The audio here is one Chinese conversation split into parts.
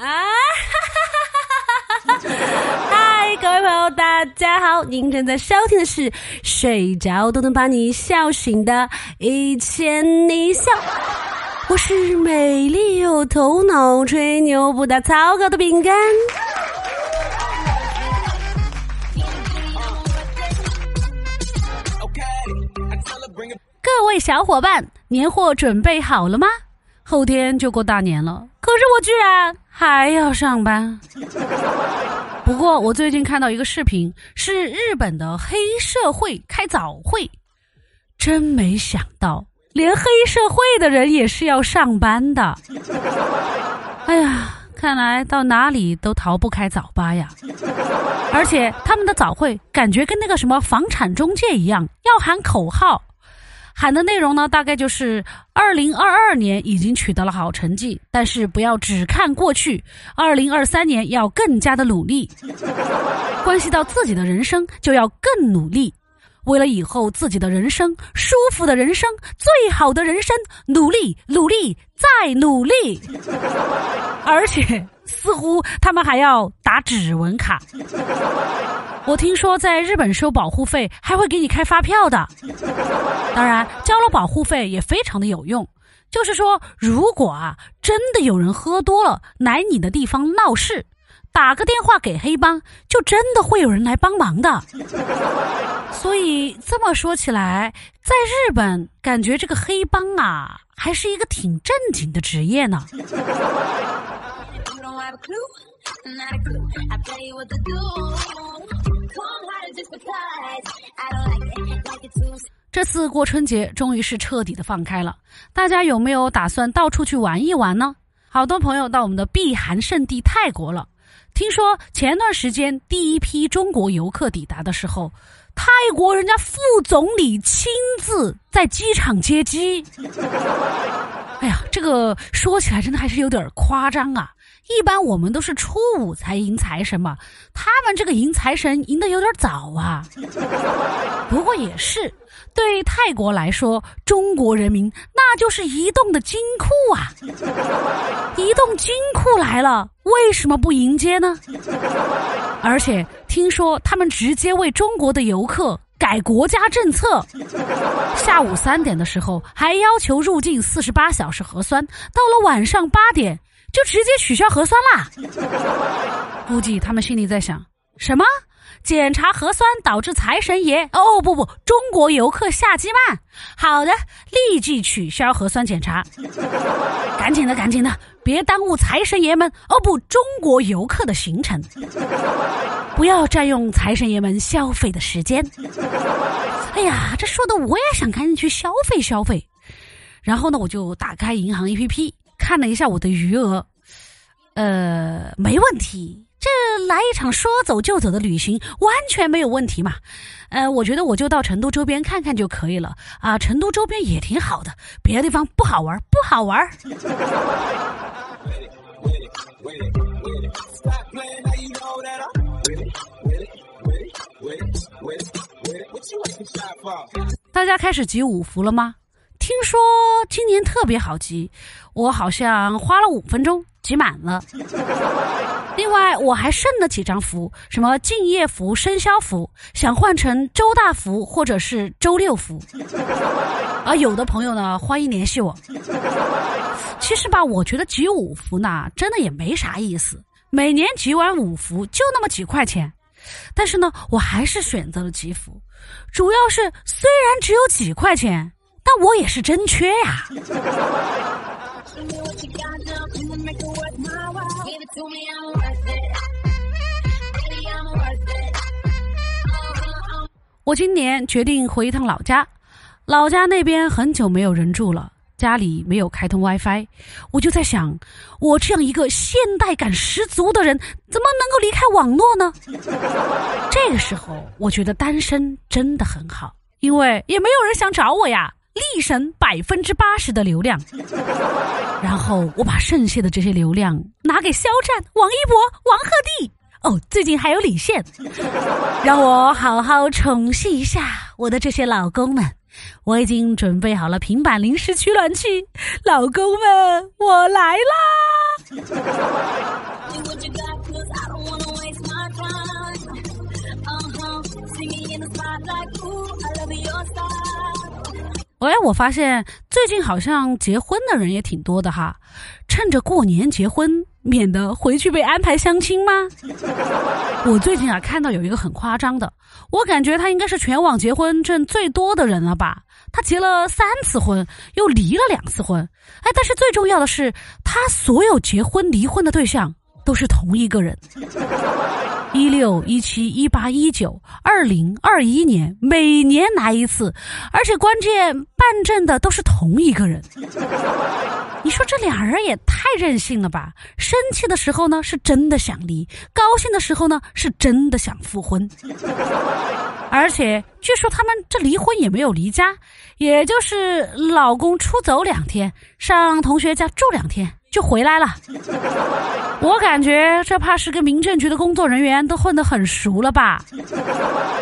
啊！嗨，各位朋友，大家好！您正在收听的是睡着都能把你笑醒的《一千一笑》，我是美丽又头脑、吹牛不打草稿的饼干。各位小伙伴，年货准备好了吗？后天就过大年了，可是我居然还要上班。不过我最近看到一个视频，是日本的黑社会开早会，真没想到，连黑社会的人也是要上班的。哎呀，看来到哪里都逃不开早八呀！而且他们的早会感觉跟那个什么房产中介一样，要喊口号。喊的内容呢，大概就是二零二二年已经取得了好成绩，但是不要只看过去，二零二三年要更加的努力。关系到自己的人生，就要更努力。为了以后自己的人生舒服的人生，最好的人生，努力努力再努力。而且似乎他们还要打指纹卡。我听说在日本收保护费还会给你开发票的，当然交了保护费也非常的有用。就是说，如果啊真的有人喝多了来你的地方闹事，打个电话给黑帮，就真的会有人来帮忙的。所以这么说起来，在日本感觉这个黑帮啊还是一个挺正经的职业呢。这次过春节终于是彻底的放开了，大家有没有打算到处去玩一玩呢？好多朋友到我们的避寒圣地泰国了。听说前段时间第一批中国游客抵达的时候，泰国人家副总理亲自在机场接机。哎呀，这个说起来真的还是有点夸张啊。一般我们都是初五才迎财神嘛，他们这个迎财神迎的有点早啊。不过也是，对泰国来说，中国人民那就是移动的金库啊。移动金库来了，为什么不迎接呢？而且听说他们直接为中国的游客改国家政策，下午三点的时候还要求入境四十八小时核酸，到了晚上八点。就直接取消核酸啦！估计他们心里在想：什么？检查核酸导致财神爷？哦不不，中国游客下机慢。好的，立即取消核酸检查。赶紧的，赶紧的，别耽误财神爷们哦不，中国游客的行程。不要占用财神爷们消费的时间。哎呀，这说的我也想赶紧去消费消费。然后呢，我就打开银行 APP。看了一下我的余额，呃，没问题。这来一场说走就走的旅行，完全没有问题嘛。呃，我觉得我就到成都周边看看就可以了啊。成都周边也挺好的，别的地方不好玩，不好玩。大家开始集五福了吗？听说今年特别好集，我好像花了五分钟集满了。另外我还剩了几张符，什么敬业符、生肖符，想换成周大福或者是周六福。而 有的朋友呢，欢迎联系我。其实吧，我觉得集五福呢，真的也没啥意思。每年集完五福就那么几块钱，但是呢，我还是选择了集福，主要是虽然只有几块钱。那我也是真缺呀！我今年决定回一趟老家，老家那边很久没有人住了，家里没有开通 WiFi，我就在想，我这样一个现代感十足的人，怎么能够离开网络呢？这个时候，我觉得单身真的很好，因为也没有人想找我呀。力省百分之八十的流量，然后我把剩下的这些流量拿给肖战、王一博、王鹤棣，哦，最近还有李现，让我好好宠幸一下我的这些老公们。我已经准备好了平板临时取暖器，老公们，我来啦！喂，我发现最近好像结婚的人也挺多的哈，趁着过年结婚，免得回去被安排相亲吗？我最近啊看到有一个很夸张的，我感觉他应该是全网结婚证最多的人了吧？他结了三次婚，又离了两次婚，哎，但是最重要的是，他所有结婚离婚的对象都是同一个人。一六一七一八一九二零二一年，每年来一次，而且关键办证的都是同一个人。你说这俩人也太任性了吧？生气的时候呢是真的想离，高兴的时候呢是真的想复婚。而且据说他们这离婚也没有离家，也就是老公出走两天，上同学家住两天。就回来了，我感觉这怕是跟民政局的工作人员都混得很熟了吧？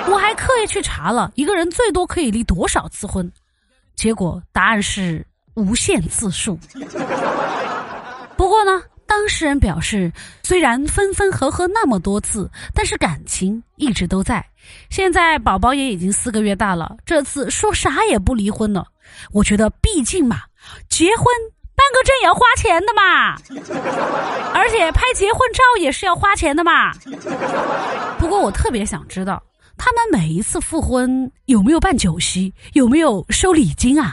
我还刻意去查了一个人最多可以离多少次婚，结果答案是无限次数。不过呢，当事人表示，虽然分分合合那么多次，但是感情一直都在。现在宝宝也已经四个月大了，这次说啥也不离婚了。我觉得，毕竟嘛，结婚。办个证也要花钱的嘛，而且拍结婚照也是要花钱的嘛。不过我特别想知道，他们每一次复婚有没有办酒席，有没有收礼金啊？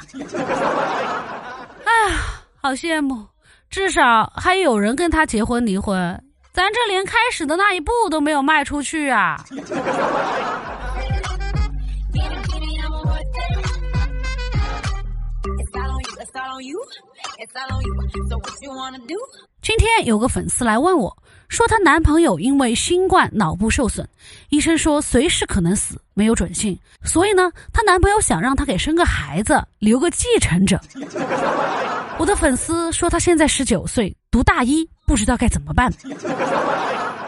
哎呀，好羡慕，至少还有人跟他结婚离婚，咱这连开始的那一步都没有迈出去啊。今天有个粉丝来问我，说她男朋友因为新冠脑部受损，医生说随时可能死，没有准信，所以呢，她男朋友想让她给生个孩子，留个继承者。我的粉丝说他现在十九岁，读大一，不知道该怎么办。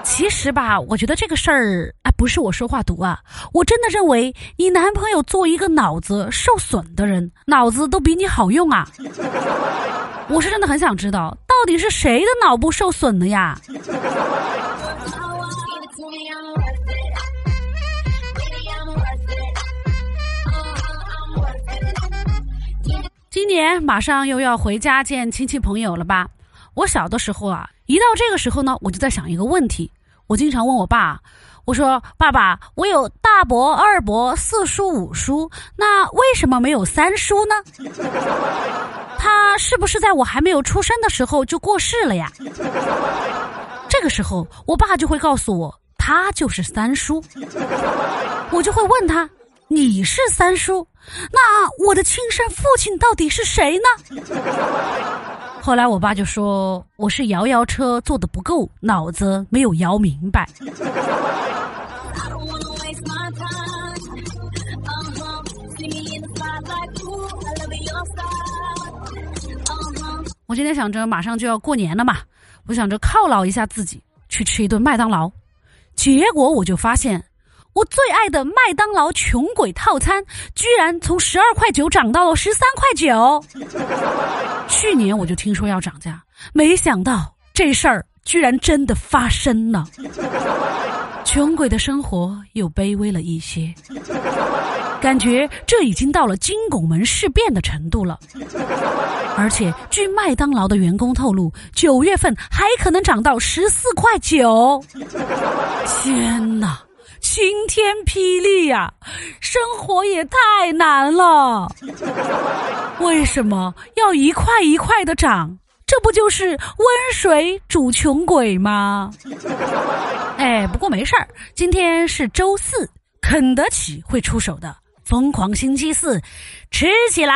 其实吧，我觉得这个事儿啊，不是我说话毒啊，我真的认为你男朋友做一个脑子受损的人，脑子都比你好用啊。我是真的很想知道，到底是谁的脑部受损了呀？今年马上又要回家见亲戚朋友了吧？我小的时候啊，一到这个时候呢，我就在想一个问题。我经常问我爸，我说：“爸爸，我有大伯、二伯、四叔、五叔，那为什么没有三叔呢？他是不是在我还没有出生的时候就过世了呀？”这个时候，我爸就会告诉我，他就是三叔。我就会问他：“你是三叔，那我的亲生父亲到底是谁呢？”后来我爸就说我是摇摇车坐的不够，脑子没有摇明白。我今天想着马上就要过年了嘛，我想着犒劳一下自己，去吃一顿麦当劳。结果我就发现，我最爱的麦当劳穷鬼套餐居然从十二块九涨到了十三块九。去年我就听说要涨价，没想到这事儿居然真的发生了。穷鬼的生活又卑微了一些，感觉这已经到了金拱门事变的程度了。而且据麦当劳的员工透露，九月份还可能涨到十四块九。天哪！晴天霹雳呀，生活也太难了。为什么要一块一块的涨？这不就是温水煮穷鬼吗？哎，不过没事儿，今天是周四，肯德基会出手的。疯狂星期四，吃起来！